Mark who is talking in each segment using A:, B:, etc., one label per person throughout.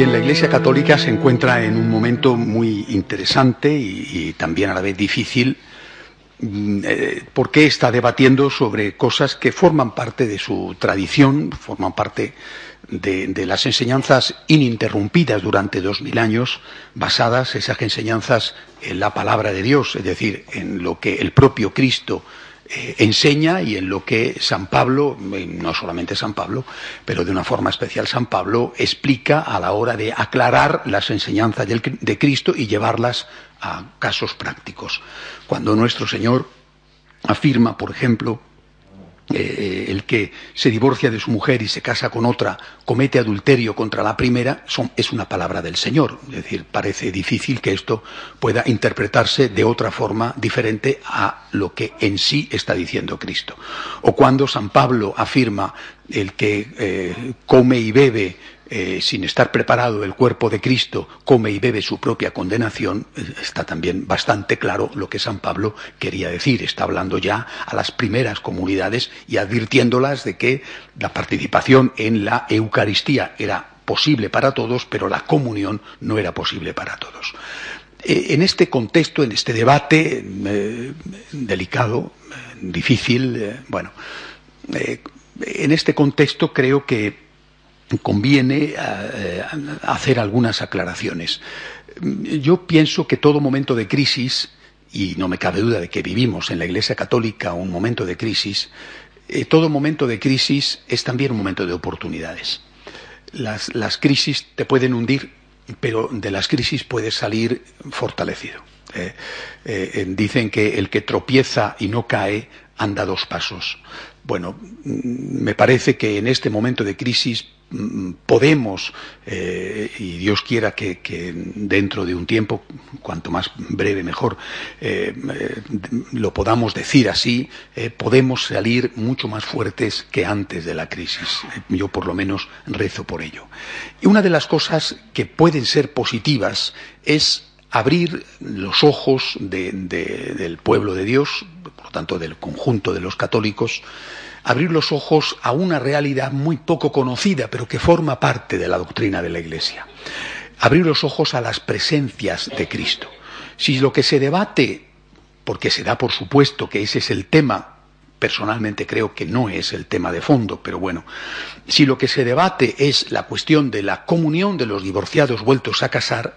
A: Bien, la Iglesia Católica se encuentra en un momento muy interesante y, y también a la vez difícil mm, eh, porque está debatiendo sobre cosas que forman parte de su tradición, forman parte de, de, las enseñanzas ininterrumpidas durante dos mil años, basadas esas enseñanzas en la palabra de Dios, es decir, en lo que el propio Cristo eh, enseña y en lo que San Pablo, no solamente San Pablo, pero de una forma especial San Pablo, explica a la hora de aclarar las enseñanzas de Cristo y llevarlas a casos prácticos. Cuando nuestro Señor afirma, por ejemplo, eh, el que se divorcia de su mujer y se casa con otra comete adulterio contra la primera son, es una palabra del Señor. Es decir, parece difícil que esto pueda interpretarse de otra forma diferente a lo que en sí está diciendo Cristo. O cuando San Pablo afirma el que eh, come y bebe eh, sin estar preparado el cuerpo de Cristo, come y bebe su propia condenación, eh, está también bastante claro lo que San Pablo quería decir. Está hablando ya a las primeras comunidades y advirtiéndolas de que la participación en la Eucaristía era posible para todos, pero la comunión no era posible para todos. Eh, en este contexto, en este debate delicado, difícil, bueno, en este contexto creo que conviene eh, hacer algunas aclaraciones. Yo pienso que todo momento de crisis, y no me cabe duda de que vivimos en la Iglesia Católica un momento de crisis, eh, todo momento de crisis es también un momento de oportunidades. Las, crisis te pueden hundir, pero de las crisis puedes salir fortalecido. Eh, eh, dicen que el que tropieza y no cae anda dos pasos. Bueno, mm, me parece que en este momento de crisis podemos, eh, y Dios quiera que, dentro de un tiempo, cuanto más breve mejor, eh, eh, lo podamos decir así, podemos salir mucho más fuertes que antes de la crisis. Yo por lo menos rezo por ello. Y una de las cosas que pueden ser positivas es abrir los ojos de, del pueblo de Dios, por lo tanto del conjunto de los católicos, abrir los ojos a una realidad muy poco conocida, pero que forma parte de la doctrina de la Iglesia. Abrir los ojos a las presencias de Cristo. Si lo que se debate, porque se da por supuesto que ese es el tema, personalmente creo que no es el tema de fondo, pero bueno, si lo que se debate es la cuestión de la comunión de los divorciados vueltos a casar,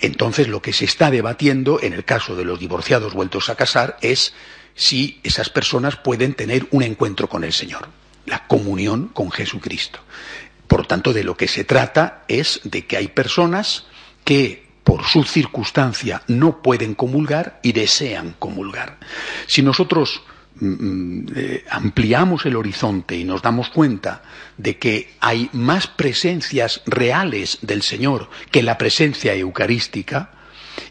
A: entonces lo que se está debatiendo en el caso de los divorciados vueltos a casar es si esas personas pueden tener un encuentro con el Señor, la comunión con Jesucristo. Por tanto, de lo que se trata es de que hay personas que por su circunstancia no pueden comulgar y desean comulgar. Si nosotros mm, eh, ampliamos el horizonte y nos damos cuenta de que hay más presencias reales del Señor que la presencia eucarística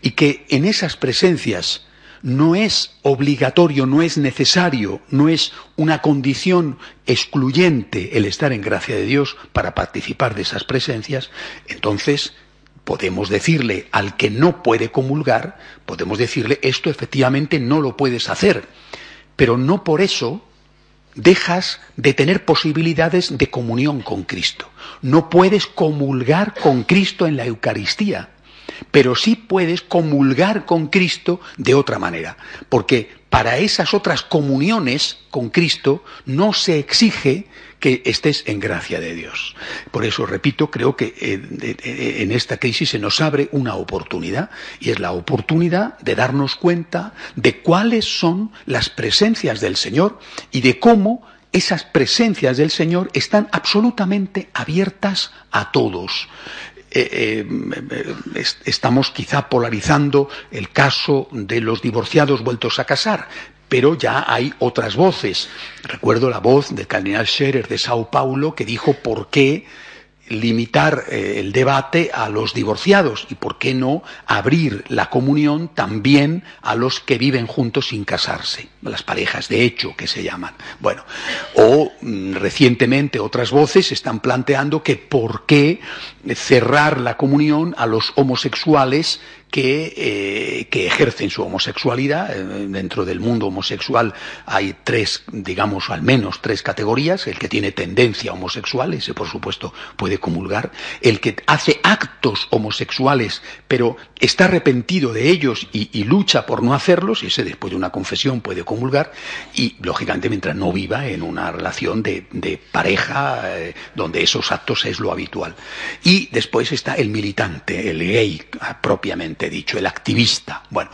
A: y que en esas presencias no es obligatorio, no es necesario, no es una condición excluyente el estar en gracia de Dios para participar de esas presencias, entonces podemos decirle al que no puede comulgar, podemos decirle esto efectivamente no lo puedes hacer, pero no por eso dejas de tener posibilidades de comunión con Cristo. No puedes comulgar con Cristo en la Eucaristía pero sí puedes comulgar con Cristo de otra manera, porque para esas otras comuniones con Cristo no se exige que estés en gracia de Dios. Por eso, repito, creo que en esta crisis se nos abre una oportunidad y es la oportunidad de darnos cuenta de cuáles son las presencias del Señor y de cómo esas presencias del Señor están absolutamente abiertas a todos. Eh, eh, estamos quizá polarizando el caso de los divorciados vueltos a casar, pero ya hay otras voces. Recuerdo la voz del cardenal Scherer de Sao Paulo que dijo por qué limitar eh, el debate a los divorciados y por qué no abrir la comunión también a los que viven juntos sin casarse, las parejas de hecho que se llaman. Bueno, o mm, recientemente otras voces están planteando que por qué cerrar la comunión a los homosexuales que, eh, que ejercen su homosexualidad. Eh, dentro del mundo homosexual hay tres, digamos, al menos tres categorías. El que tiene tendencia homosexual, ese por supuesto puede comulgar. El que hace actos homosexuales, pero está arrepentido de ellos y, lucha por no hacerlos, ese después de una confesión puede comulgar. Y, lógicamente, mientras no viva en una relación de, pareja eh, donde esos actos es lo habitual. Y después está el militante, el gay propiamente dicho, el activista. Bueno,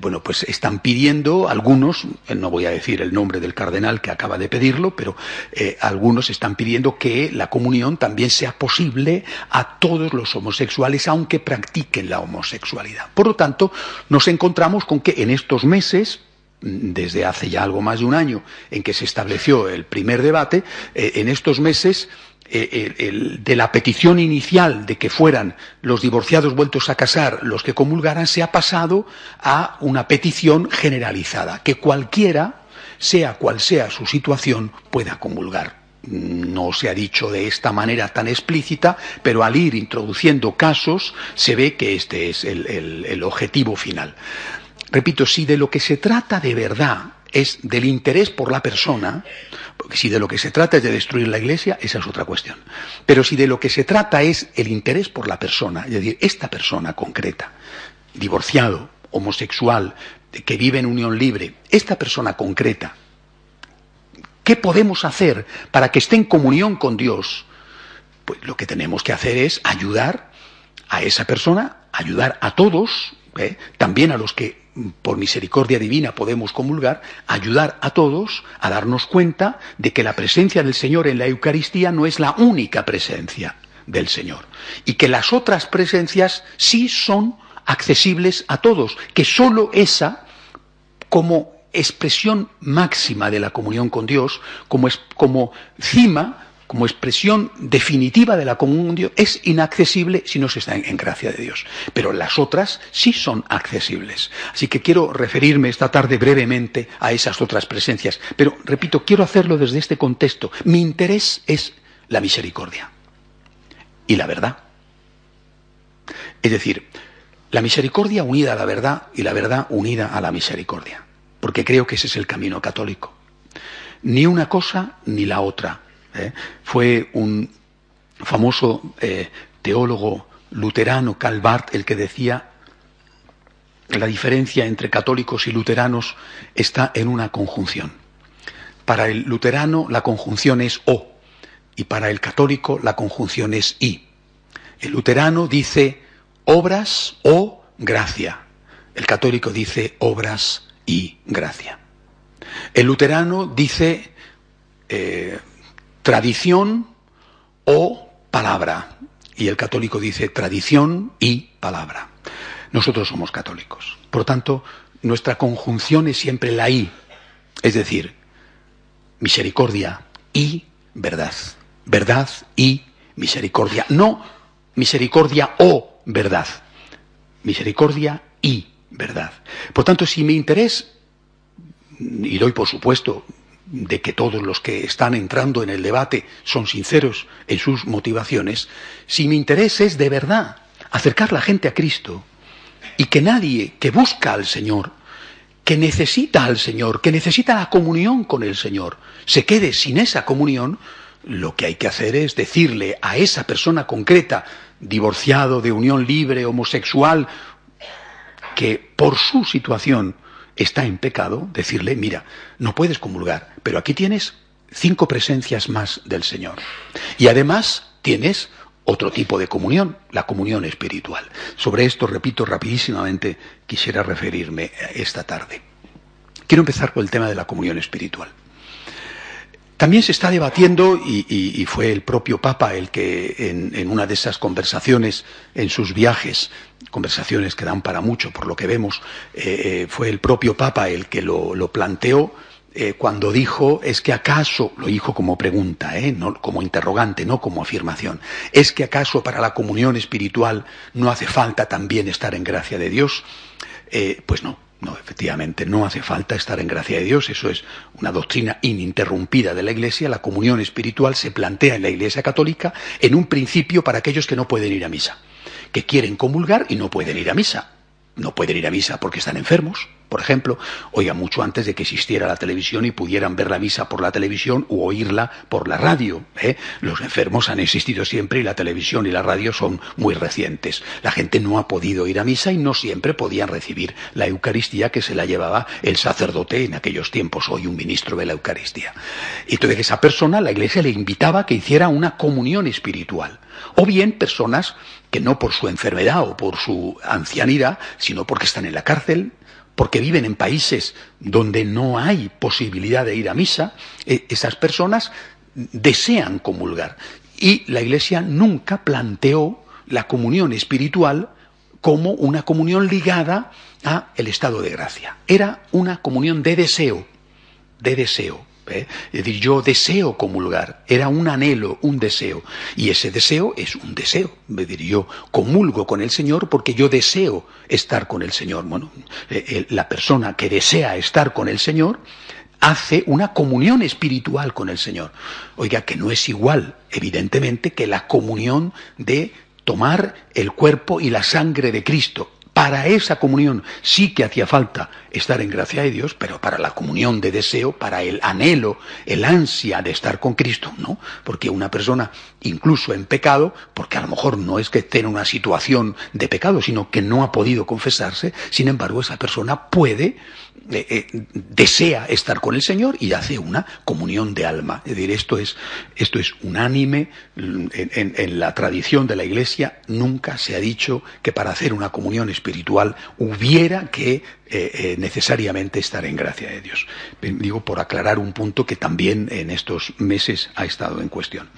A: bueno, pues están pidiendo algunos, eh, no voy a decir el nombre del cardenal que acaba de pedirlo, pero eh, algunos están pidiendo que la comunión también sea posible a todos los homosexuales, aunque practiquen la homosexualidad. Por lo tanto, nos encontramos con que en estos meses, desde hace ya algo más de un año en que se estableció el primer debate, eh, en estos meses eh, de la petición inicial de que fueran los divorciados vueltos a casar los que comulgaran, se ha pasado a una petición generalizada, que cualquiera, sea cual sea su situación, pueda comulgar no se ha dicho de esta manera tan explícita, pero al ir introduciendo casos se ve que este es el, el objetivo final. Repito, si de lo que se trata de verdad es del interés por la persona, porque si de lo que se trata es de destruir la iglesia, esa es otra cuestión. Pero si de lo que se trata es el interés por la persona, es decir, esta persona concreta, divorciado, homosexual, que vive en unión libre, esta persona concreta, ¿qué podemos hacer para que esté en comunión con Dios? Pues lo que tenemos que hacer es ayudar a esa persona, ayudar a todos, ¿eh? también a los que por misericordia divina podemos comulgar, ayudar a todos a darnos cuenta de que la presencia del Señor en la Eucaristía no es la única presencia del Señor y que las otras presencias sí son accesibles a todos, que sólo esa, como expresión máxima de la comunión con Dios, como, es, como cima como expresión definitiva de la comunión es inaccesible si no se está en, gracia de Dios. Pero las otras sí son accesibles. Así que quiero referirme esta tarde brevemente a esas otras presencias. Pero, repito, quiero hacerlo desde este contexto. Mi interés es la misericordia y la verdad. Es decir, la misericordia unida a la verdad y la verdad unida a la misericordia. Porque creo que ese es el camino católico. Ni una cosa ni la otra ¿eh? Fue un famoso eh, teólogo luterano, Calvart, el que decía la diferencia entre católicos y luteranos está en una conjunción. Para el luterano la conjunción es o y para el católico la conjunción es y. El luterano dice obras o gracia. El católico dice obras y gracia. El luterano dice eh, tradición o palabra. Y el católico dice tradición y palabra. Nosotros somos católicos. Por tanto, nuestra conjunción es siempre la I, es decir, misericordia y verdad. Verdad y misericordia. No misericordia o verdad. Misericordia y verdad. Por tanto, si mi interés, y doy por supuesto de que todos los que están entrando en el debate son sinceros en sus motivaciones, si mi interés es de verdad acercar la gente a Cristo y que nadie que busca al Señor, que necesita al Señor, que necesita la comunión con el Señor, se quede sin esa comunión, lo que hay que hacer es decirle a esa persona concreta, divorciado, de unión libre, homosexual, que por su situación está en pecado, decirle, mira, no puedes comulgar, pero aquí tienes cinco presencias más del Señor. Y además tienes otro tipo de comunión, la comunión espiritual. Sobre esto, repito rapidísimamente, quisiera referirme esta tarde. Quiero empezar con el tema de la comunión espiritual. También se está debatiendo, y, fue el propio Papa el que en, una de esas conversaciones, en sus viajes, conversaciones que dan para mucho por lo que vemos, eh, eh, fue el propio Papa el que lo, planteó eh, cuando dijo, es que acaso, lo dijo como pregunta, no como interrogante, no como afirmación, es que acaso para la comunión espiritual no hace falta también estar en gracia de Dios. pues no, no, efectivamente, no hace falta estar en gracia de Dios, eso es una doctrina ininterrumpida de la Iglesia. La comunión espiritual se plantea en la Iglesia católica en un principio para aquellos que no pueden ir a misa. que quieren comulgar y no pueden ir a misa. No pueden ir a misa porque están enfermos, por ejemplo, oiga, mucho antes de que existiera la televisión y pudieran ver la misa por la televisión u oírla por la radio. ¿eh? Los enfermos han existido siempre y la televisión y la radio son muy recientes. La gente no ha podido ir a misa y no siempre podían recibir la Eucaristía que se la llevaba el sacerdote en aquellos tiempos, hoy un ministro de la Eucaristía. Entonces esa persona, la iglesia le invitaba a que hiciera una comunión espiritual. O bien personas que no por su enfermedad o por su ancianidad, sino porque están en la cárcel, porque viven en países donde no hay posibilidad de ir a misa, eh, esas personas desean comulgar. Y la Iglesia nunca planteó la comunión espiritual como una comunión ligada a el estado de gracia. Era una comunión de deseo, de deseo. Es decir, yo deseo comulgar, era un anhelo, un deseo, y ese deseo es un deseo. Es decir, yo comulgo con el Señor porque yo deseo estar con el Señor. Bueno, eh, la persona que desea estar con el Señor hace una comunión espiritual con el Señor. Oiga, que no es igual, evidentemente, que la comunión de tomar el cuerpo y la sangre de Cristo. Para esa comunión sí que hacía falta estar en gracia de Dios, pero para la comunión de deseo, para el anhelo, el ansia de estar con Cristo, ¿no? Porque una persona, incluso en pecado, porque a lo mejor no es que en una situación de pecado, sino que no ha podido confesarse, sin embargo, esa persona puede eh, eh, desea estar con el Señor y hace una comunión de alma. Es decir, esto es, esto es unánime. En, en, la tradición de la Iglesia nunca se ha dicho que para hacer una comunión espiritual hubiera que eh, necesariamente estar en gracia de Dios. Digo por aclarar un punto que también en estos meses ha estado en cuestión.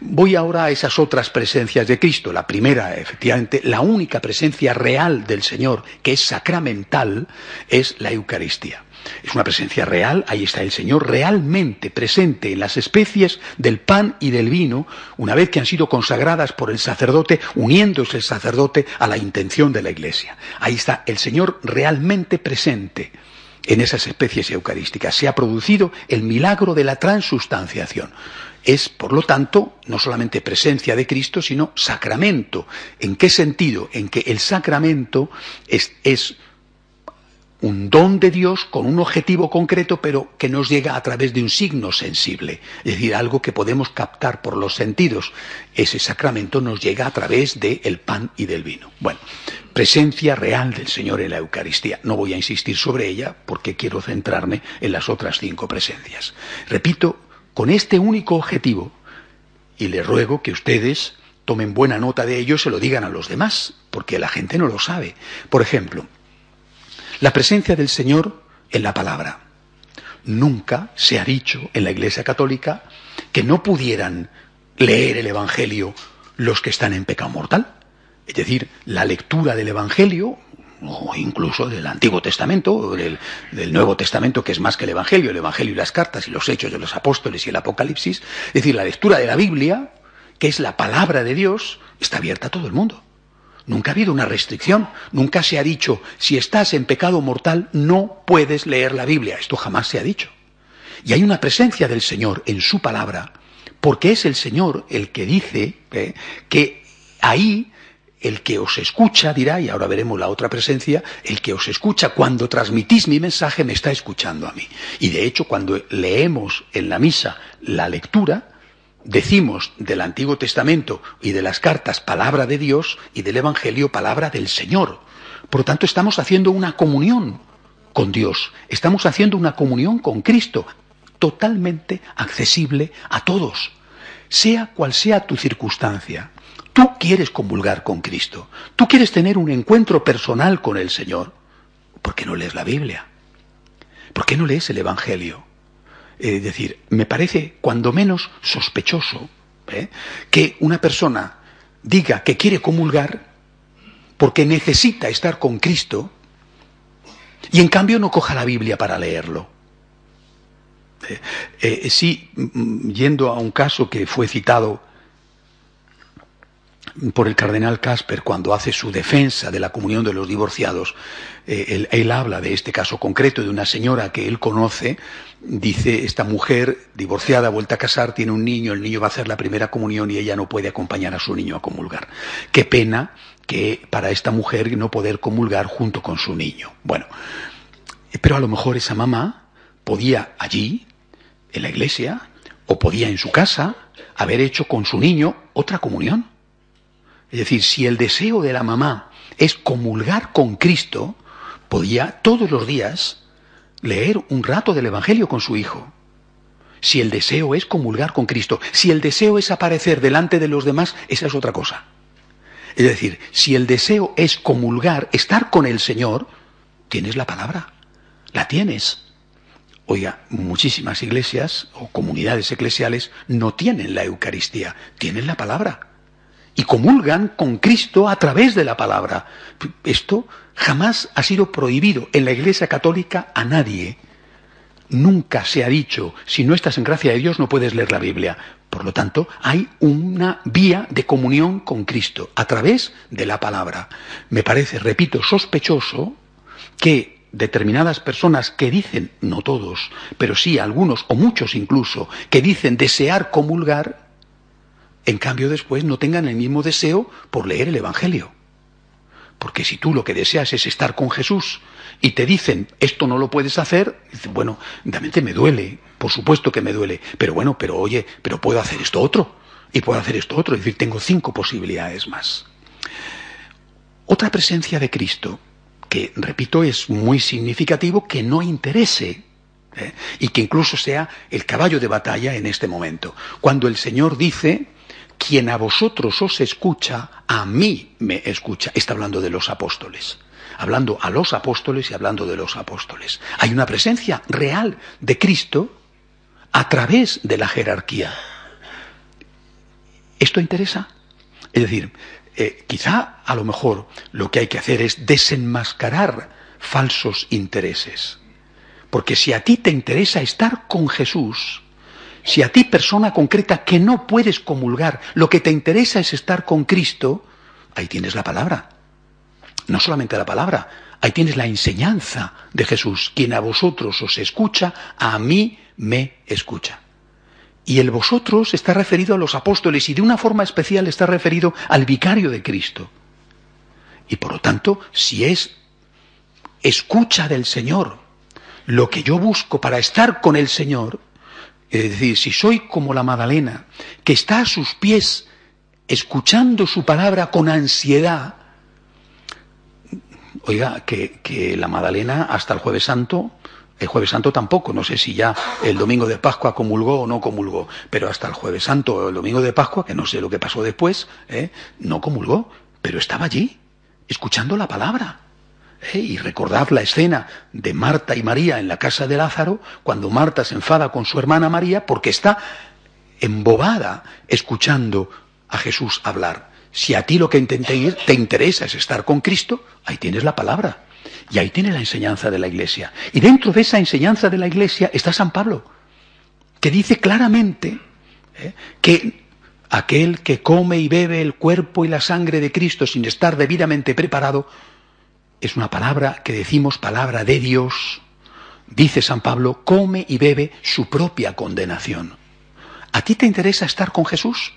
A: Voy ahora a esas otras presencias de Cristo. La primera, efectivamente, la única presencia real del Señor, que es sacramental, es la Eucaristía. Es una presencia real, ahí está el Señor realmente presente en las especies del pan y del vino, una vez que han sido consagradas por el sacerdote, uniéndose el sacerdote a la intención de la Iglesia. Ahí está el Señor realmente presente en esas especies eucarísticas. Se ha producido el milagro de la transustanciación. Es, por lo tanto, no solamente presencia de Cristo, sino sacramento. ¿En qué sentido? En que el sacramento es, es un don de Dios con un objetivo concreto, pero que nos llega a través de un signo sensible, es decir, algo que podemos captar por los sentidos. Ese sacramento nos llega a través del pan y del vino. Bueno, presencia real del Señor en la Eucaristía. No voy a insistir sobre ella porque quiero centrarme en las otras cinco presencias. Repito, con este único objetivo, y les ruego que ustedes tomen buena nota de ello y se lo digan a los demás, porque la gente no lo sabe. Por ejemplo, la presencia del Señor en la palabra. Nunca se ha dicho en la Iglesia Católica que no pudieran leer el Evangelio los que están en pecado mortal. Es decir, la lectura del Evangelio, o incluso del Antiguo Testamento, o del, Nuevo Testamento, que es más que el Evangelio, el Evangelio y las cartas y los hechos de los apóstoles y el Apocalipsis, es decir, la lectura de la Biblia, que es la palabra de Dios, está abierta a todo el mundo. Nunca ha habido una restricción, nunca se ha dicho, si estás en pecado mortal no puedes leer la Biblia. Esto jamás se ha dicho. Y hay una presencia del Señor en su palabra, porque es el Señor el que dice ¿eh? que ahí el que os escucha dirá, y ahora veremos la otra presencia, el que os escucha cuando transmitís mi mensaje me está escuchando a mí. Y de hecho, cuando leemos en la misa la lectura, decimos del Antiguo Testamento y de las cartas palabra de Dios y del Evangelio palabra del Señor. Por lo tanto, estamos haciendo una comunión con Dios, estamos haciendo una comunión con Cristo, totalmente accesible a todos, sea cual sea tu circunstancia. Tú quieres convulgar con Cristo, tú quieres tener un encuentro personal con el Señor. ¿Por qué no lees la Biblia? ¿Por qué no lees el Evangelio? Es decir, me parece cuando menos sospechoso ¿eh? que una persona diga que quiere comulgar porque necesita estar con Cristo y en cambio no coja la Biblia para leerlo. Eh, eh, sí, mm, yendo a un caso que fue citado por el cardenal Casper cuando hace su defensa de la comunión de los divorciados. Eh, él, habla de este caso concreto de una señora que él conoce. Dice, esta mujer divorciada, vuelta a casar, tiene un niño, el niño va a hacer la primera comunión y ella no puede acompañar a su niño a comulgar. Qué pena que para esta mujer no poder comulgar junto con su niño. Bueno, pero a lo mejor esa mamá podía allí, en la iglesia, o podía en su casa, haber hecho con su niño otra comunión. Es decir, si el deseo de la mamá es comulgar con Cristo, podía todos los días leer un rato del Evangelio con su hijo. Si el deseo es comulgar con Cristo, si el deseo es aparecer delante de los demás, esa es otra cosa. Es decir, si el deseo es comulgar, estar con el Señor, tienes la palabra, la tienes. Oiga, muchísimas iglesias o comunidades eclesiales no tienen la Eucaristía, tienen la palabra. Y comulgan con Cristo a través de la palabra. Esto jamás ha sido prohibido en la Iglesia Católica a nadie. Nunca se ha dicho, si no estás en gracia de Dios no puedes leer la Biblia. Por lo tanto, hay una vía de comunión con Cristo a través de la palabra. Me parece, repito, sospechoso que determinadas personas que dicen, no todos, pero sí algunos o muchos incluso, que dicen desear comulgar, en cambio después no tengan el mismo deseo por leer el Evangelio. Porque si tú lo que deseas es estar con Jesús y te dicen esto no lo puedes hacer, bueno, realmente me duele, por supuesto que me duele, pero bueno, pero oye, pero puedo hacer esto otro y puedo hacer esto otro, es decir, tengo cinco posibilidades más. Otra presencia de Cristo que, repito, es muy significativo que no interese ¿eh? y que incluso sea el caballo de batalla en este momento. Cuando el Señor dice, quien a vosotros os escucha, a mí me escucha. Está hablando de los apóstoles. Hablando a los apóstoles y hablando de los apóstoles. Hay una presencia real de Cristo a través de la jerarquía. ¿Esto interesa? Es decir, eh, quizá a lo mejor lo que hay que hacer es desenmascarar falsos intereses. Porque si a ti te interesa estar con Jesús, si a ti, persona concreta que no puedes comulgar, lo que te interesa es estar con Cristo, ahí tienes la palabra. No solamente la palabra, ahí tienes la enseñanza de Jesús. Quien a vosotros os escucha, a mí me escucha. Y el vosotros está referido a los apóstoles y de una forma especial está referido al vicario de Cristo. Y por lo tanto, si es escucha del Señor lo que yo busco para estar con el Señor, es decir, si soy como la Magdalena, que está a sus pies escuchando su palabra con ansiedad, oiga, que, la Magdalena hasta el jueves santo, el jueves santo tampoco, no sé si ya el domingo de Pascua comulgó o no comulgó, pero hasta el jueves santo o el domingo de Pascua, que no sé lo que pasó después, ¿eh? no comulgó, pero estaba allí, escuchando la palabra. ¿Eh? Y recordad la escena de Marta y María en la casa de Lázaro, cuando Marta se enfada con su hermana María porque está embobada escuchando a Jesús hablar. Si a ti lo que te interesa es estar con Cristo, ahí tienes la palabra. Y ahí tienes la enseñanza de la Iglesia. Y dentro de esa enseñanza de la Iglesia está San Pablo, que dice claramente ¿eh? que aquel que come y bebe el cuerpo y la sangre de Cristo sin estar debidamente preparado, es una palabra que decimos palabra de Dios, dice San Pablo, come y bebe su propia condenación. ¿A ti te interesa estar con Jesús?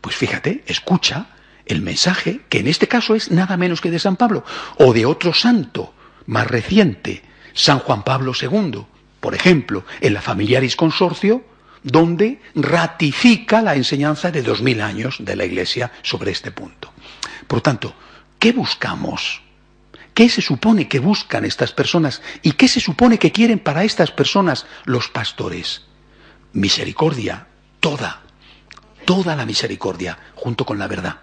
A: Pues fíjate, escucha el mensaje, que en este caso es nada menos que de San Pablo, o de otro santo más reciente, San Juan Pablo II, por ejemplo, en la Familiaris Consorcio, donde ratifica la enseñanza de dos mil años de la Iglesia sobre este punto. Por tanto, ¿qué buscamos? ¿Qué se supone que buscan estas personas y qué se supone que quieren para estas personas los pastores? Misericordia, toda, toda la misericordia, junto con la verdad.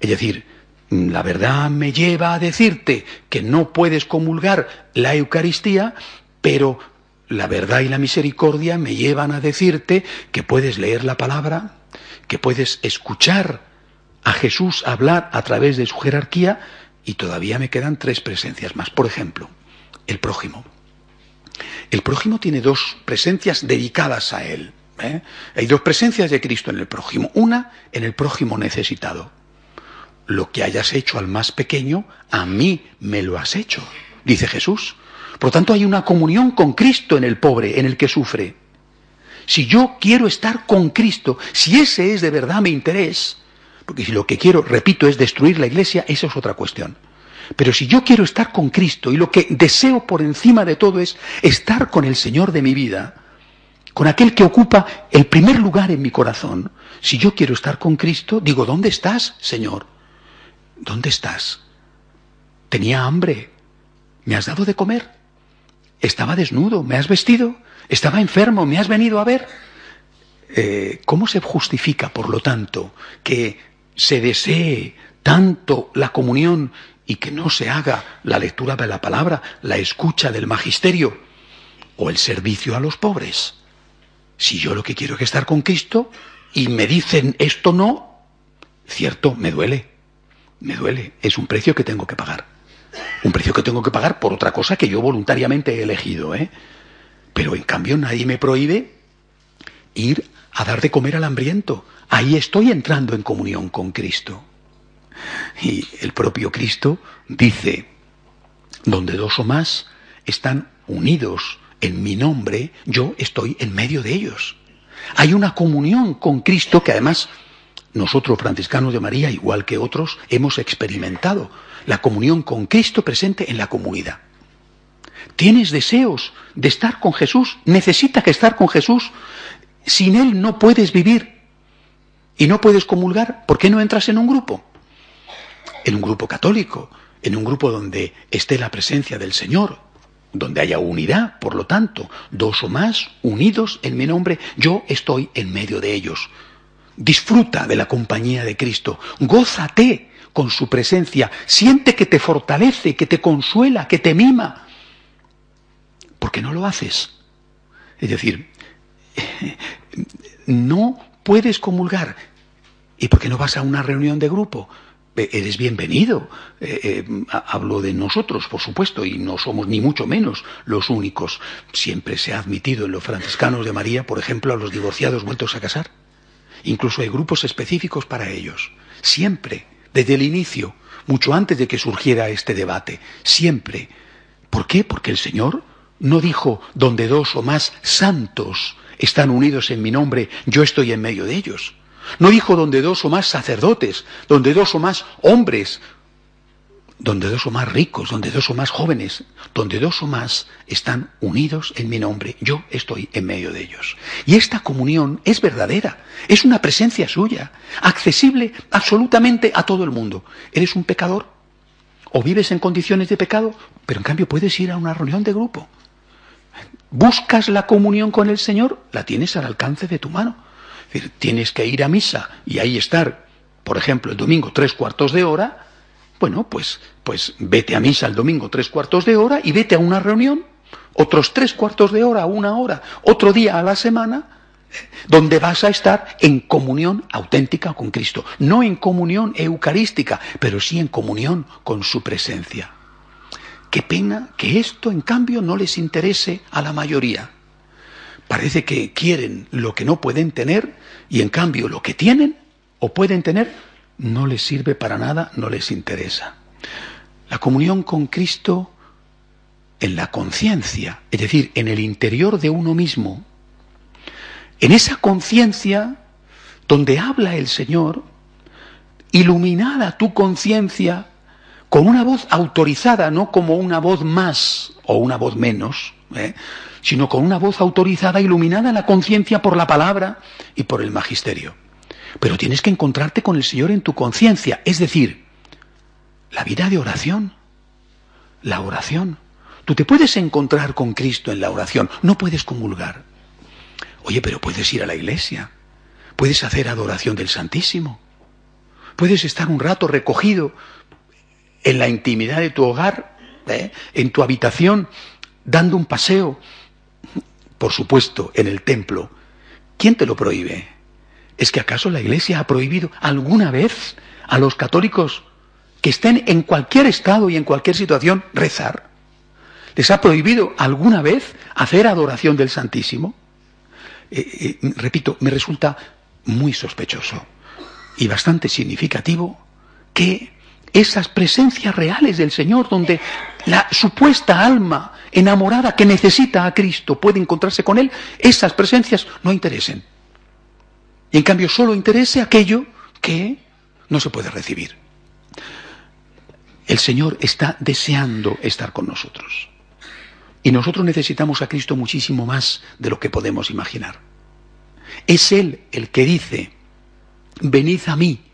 A: Es decir, la verdad me lleva a decirte que no puedes comulgar la Eucaristía, pero la verdad y la misericordia me llevan a decirte que puedes leer la palabra, que puedes escuchar a Jesús hablar a través de su jerarquía y todavía me quedan tres presencias más. Por ejemplo, el prójimo. El prójimo tiene dos presencias dedicadas a él. ¿eh? Hay dos presencias de Cristo en el prójimo. Una en el prójimo necesitado. Lo que hayas hecho al más pequeño, a mí me lo has hecho, dice Jesús. Por lo tanto, hay una comunión con Cristo en el pobre, en el que sufre. Si yo quiero estar con Cristo, si ese es de verdad mi interés, Porque si lo que quiero, repito, es destruir la iglesia, esa es otra cuestión. Pero si yo quiero estar con Cristo y lo que deseo por encima de todo es estar con el Señor de mi vida, con aquel que ocupa el primer lugar en mi corazón, si yo quiero estar con Cristo, digo, ¿dónde estás, Señor? ¿Dónde estás? Tenía hambre. ¿Me has dado de comer? Estaba desnudo. ¿Me has vestido? Estaba enfermo. ¿Me has venido a ver? Eh, ¿Cómo se justifica, por lo tanto, que se desee tanto la comunión y que no se haga la lectura de la palabra, la escucha del magisterio o el servicio a los pobres. Si yo lo que quiero es estar con Cristo y me dicen esto no, cierto, me duele, me duele, es un precio que tengo que pagar. Un precio que tengo que pagar por otra cosa que yo voluntariamente he elegido, ¿eh? Pero en cambio nadie me prohíbe ir a dar de comer al hambriento. Ahí estoy entrando en comunión con Cristo. Y el propio Cristo dice, donde dos o más están unidos en mi nombre, yo estoy en medio de ellos. Hay una comunión con Cristo que además nosotros franciscanos de María, igual que otros, hemos experimentado. La comunión con Cristo presente en la comunidad. ¿Tienes deseos de estar con Jesús? Necesitas estar con Jesús. Sin Él no puedes vivir y no puedes comulgar. ¿Por qué no entras en un grupo? en un grupo católico, en un grupo donde esté la presencia del Señor, donde haya unidad, por lo tanto, dos o más unidos en mi nombre, yo estoy en medio de ellos. Disfruta de la compañía de Cristo, gózate con su presencia, siente que te fortalece, que te consuela, que te mima. ¿Por qué no lo haces? Es decir, no puedes comulgar. ¿Y por qué no vas a una reunión de grupo? eres bienvenido. Eh, eh, hablo de nosotros, por supuesto, y no somos ni mucho menos los únicos. Siempre se ha admitido en los franciscanos de María, por ejemplo, a los divorciados vueltos a casar. Incluso hay grupos específicos para ellos. Siempre, desde el inicio, mucho antes de que surgiera este debate. Siempre. ¿Por qué? Porque el Señor no dijo, donde dos o más santos están unidos en mi nombre, yo estoy en medio de ellos. No dijo donde dos o más sacerdotes, donde dos o más hombres, donde dos o más ricos, donde dos o más jóvenes, donde dos o más están unidos en mi nombre, yo estoy en medio de ellos. Y esta comunión es verdadera, es una presencia suya, accesible absolutamente a todo el mundo. ¿Eres un pecador? ¿O vives en condiciones de pecado? Pero en cambio puedes ir a una reunión de grupo. ¿Buscas la comunión con el Señor? La tienes al alcance de tu mano tienes que ir a misa y ahí estar, por ejemplo, el domingo tres cuartos de hora, bueno, pues, pues vete a misa el domingo tres cuartos de hora y vete a una reunión, otros tres cuartos de hora, una hora, otro día a la semana, donde vas a estar en comunión auténtica con Cristo, no en comunión eucarística, pero sí en comunión con su presencia. Qué pena que esto, en cambio, no les interese a la mayoría. Parece que quieren lo que no pueden tener y en cambio lo que tienen o pueden tener no les sirve para nada, no les interesa. La comunión con Cristo en la conciencia, es decir, en el interior de uno mismo, en esa conciencia donde habla el Señor, iluminada tu conciencia con una voz autorizada, no como una voz más o una voz menos, ¿eh? sino con una voz autorizada, iluminada la conciencia por la palabra y por el magisterio. Pero tienes que encontrarte con el Señor en tu conciencia, es decir, la vida de oración, la oración. Tú te puedes encontrar con Cristo en la oración, no puedes comulgar. Oye, pero puedes ir a la iglesia, puedes hacer adoración del Santísimo, puedes estar un rato recogido en la intimidad de tu hogar, ¿eh? en tu habitación, dando un paseo, por supuesto, en el templo. ¿Quién te lo prohíbe? ¿Es que acaso la Iglesia ha prohibido alguna vez a los católicos que estén en cualquier estado y en cualquier situación rezar? ¿Les ha prohibido alguna vez hacer adoración del Santísimo? Eh, eh, repito, me resulta muy sospechoso y bastante significativo que esas presencias reales del Señor, donde la supuesta alma enamorada que necesita a Cristo puede encontrarse con Él, esas presencias no interesen. Y en cambio solo interese aquello que no se puede recibir. El Señor está deseando estar con nosotros. Y nosotros necesitamos a Cristo muchísimo más de lo que podemos imaginar. Es Él el que dice, venid a mí,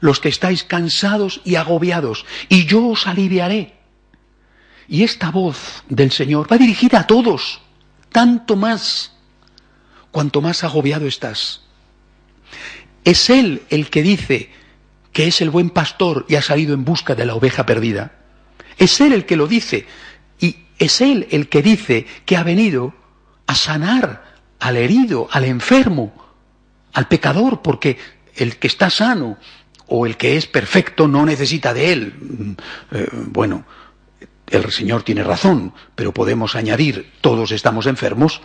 A: los que estáis cansados y agobiados, y yo os aliviaré. Y esta voz del Señor va dirigida a todos, tanto más, cuanto más agobiado estás. Es Él el que dice que es el buen pastor y ha salido en busca de la oveja perdida. Es Él el que lo dice, y es Él el que dice que ha venido a sanar al herido, al enfermo, al pecador, porque el que está sano o el que es perfecto no necesita de Él. Mm, eh, bueno, el Señor tiene razón, pero podemos añadir, todos estamos enfermos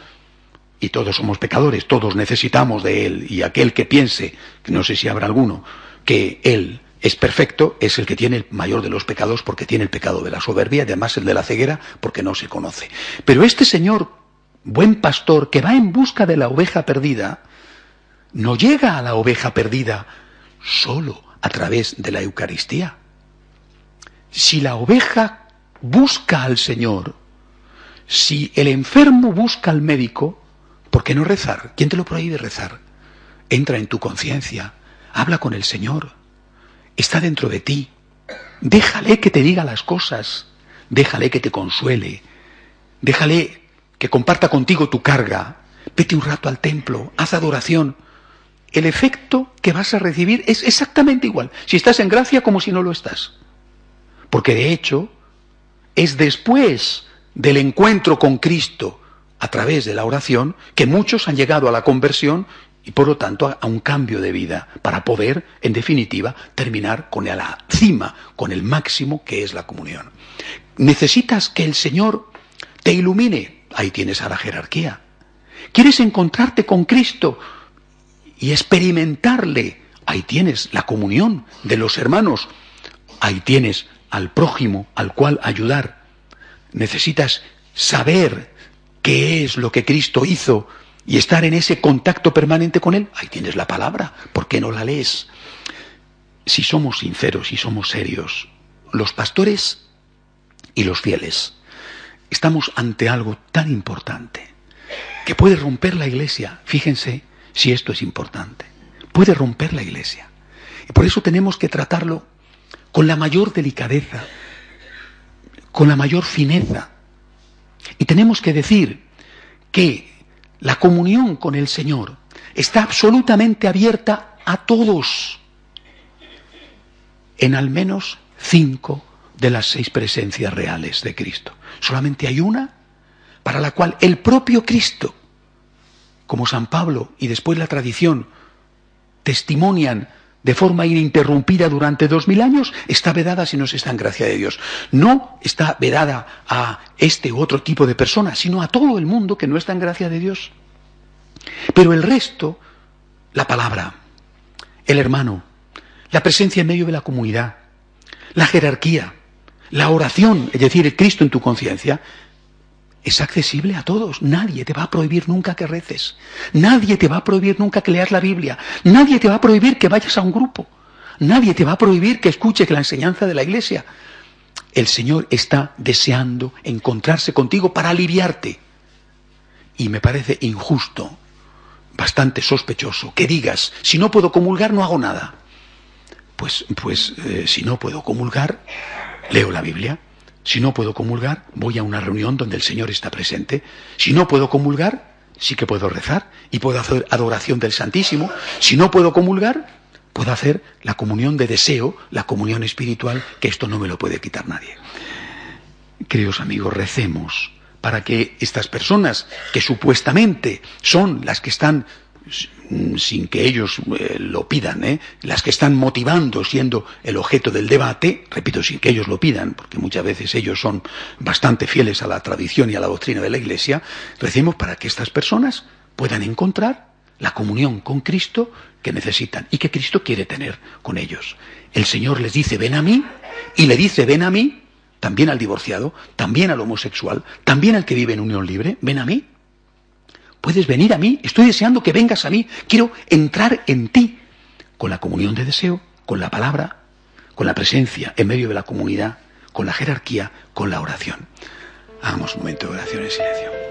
A: y todos somos pecadores, todos necesitamos de Él, y aquel que piense, no sé si habrá alguno, que Él es perfecto, es el que tiene el mayor de los pecados porque tiene el pecado de la soberbia y además el de la ceguera porque no se conoce. Pero este Señor, buen pastor, que va en busca de la oveja perdida, no llega a la oveja perdida solo a través de la Eucaristía. Si la oveja busca al Señor, si el enfermo busca al médico, ¿por qué no rezar? ¿Quién te lo prohíbe rezar? Entra en tu conciencia, habla con el Señor, está dentro de ti, déjale que te diga las cosas, déjale que te consuele, déjale que comparta contigo tu carga, vete un rato al templo, haz adoración. El efecto que vas a recibir es exactamente igual, si estás en gracia como si no lo estás. Porque de hecho, es después del encuentro con Cristo a través de la oración que muchos han llegado a la conversión y por lo tanto a un cambio de vida para poder, en definitiva, terminar con la cima, con el máximo que es la comunión. Necesitas que el Señor te ilumine. Ahí tienes a la jerarquía. ¿Quieres encontrarte con Cristo y experimentarle? Ahí tienes la comunión de los hermanos. Ahí tienes al prójimo al cual ayudar. Necesitas saber qué es lo que Cristo hizo y estar en ese contacto permanente con Él. Ahí tienes la palabra, ¿por qué no la lees? Si somos sinceros y somos serios, los pastores y los fieles, estamos ante algo tan importante que puede romper la iglesia. Fíjense si esto es importante. Puede romper la iglesia. Y por eso tenemos que tratarlo con la mayor delicadeza, con la mayor fineza. Y tenemos que decir que la comunión con el Señor está absolutamente abierta a todos, en al menos cinco de las seis presencias reales de Cristo. Solamente hay una para la cual el propio Cristo, como San Pablo y después la tradición, testimonian de forma ininterrumpida durante dos mil años, está vedada si no se está en gracia de Dios. No está vedada a este u otro tipo de personas, sino a todo el mundo que no está en gracia de Dios. Pero el resto, la palabra, el hermano, la presencia en medio de la comunidad, la jerarquía, la oración, es decir, el Cristo en tu conciencia, es accesible a todos. Nadie te va a prohibir nunca que reces. Nadie te va a prohibir nunca que leas la Biblia. Nadie te va a prohibir que vayas a un grupo. Nadie te va a prohibir que escuches la enseñanza de la iglesia. El Señor está deseando encontrarse contigo para aliviarte. Y me parece injusto, bastante sospechoso, que digas, si no puedo comulgar, no hago nada. Pues, pues, eh, si no puedo comulgar, leo la Biblia. Si no puedo comulgar, voy a una reunión donde el Señor está presente. Si no puedo comulgar, sí que puedo rezar y puedo hacer adoración del Santísimo. Si no puedo comulgar, puedo hacer la comunión de deseo, la comunión espiritual, que esto no me lo puede quitar nadie. Queridos amigos, recemos para que estas personas, que supuestamente son las que están sin que ellos eh, lo pidan, ¿eh? las que están motivando, siendo el objeto del debate, repito, sin que ellos lo pidan, porque muchas veces ellos son bastante fieles a la tradición y a la doctrina de la Iglesia, recemos para que estas personas puedan encontrar la comunión con Cristo que necesitan y que Cristo quiere tener con ellos. El Señor les dice, ven a mí, y le dice, ven a mí, también al divorciado, también al homosexual, también al que vive en unión libre, ven a mí, Puedes venir a mí, estoy deseando que vengas a mí, quiero entrar en ti con la comunión de deseo, con la palabra, con la presencia en medio de la comunidad, con la jerarquía, con la oración. Hagamos un momento de oración en silencio.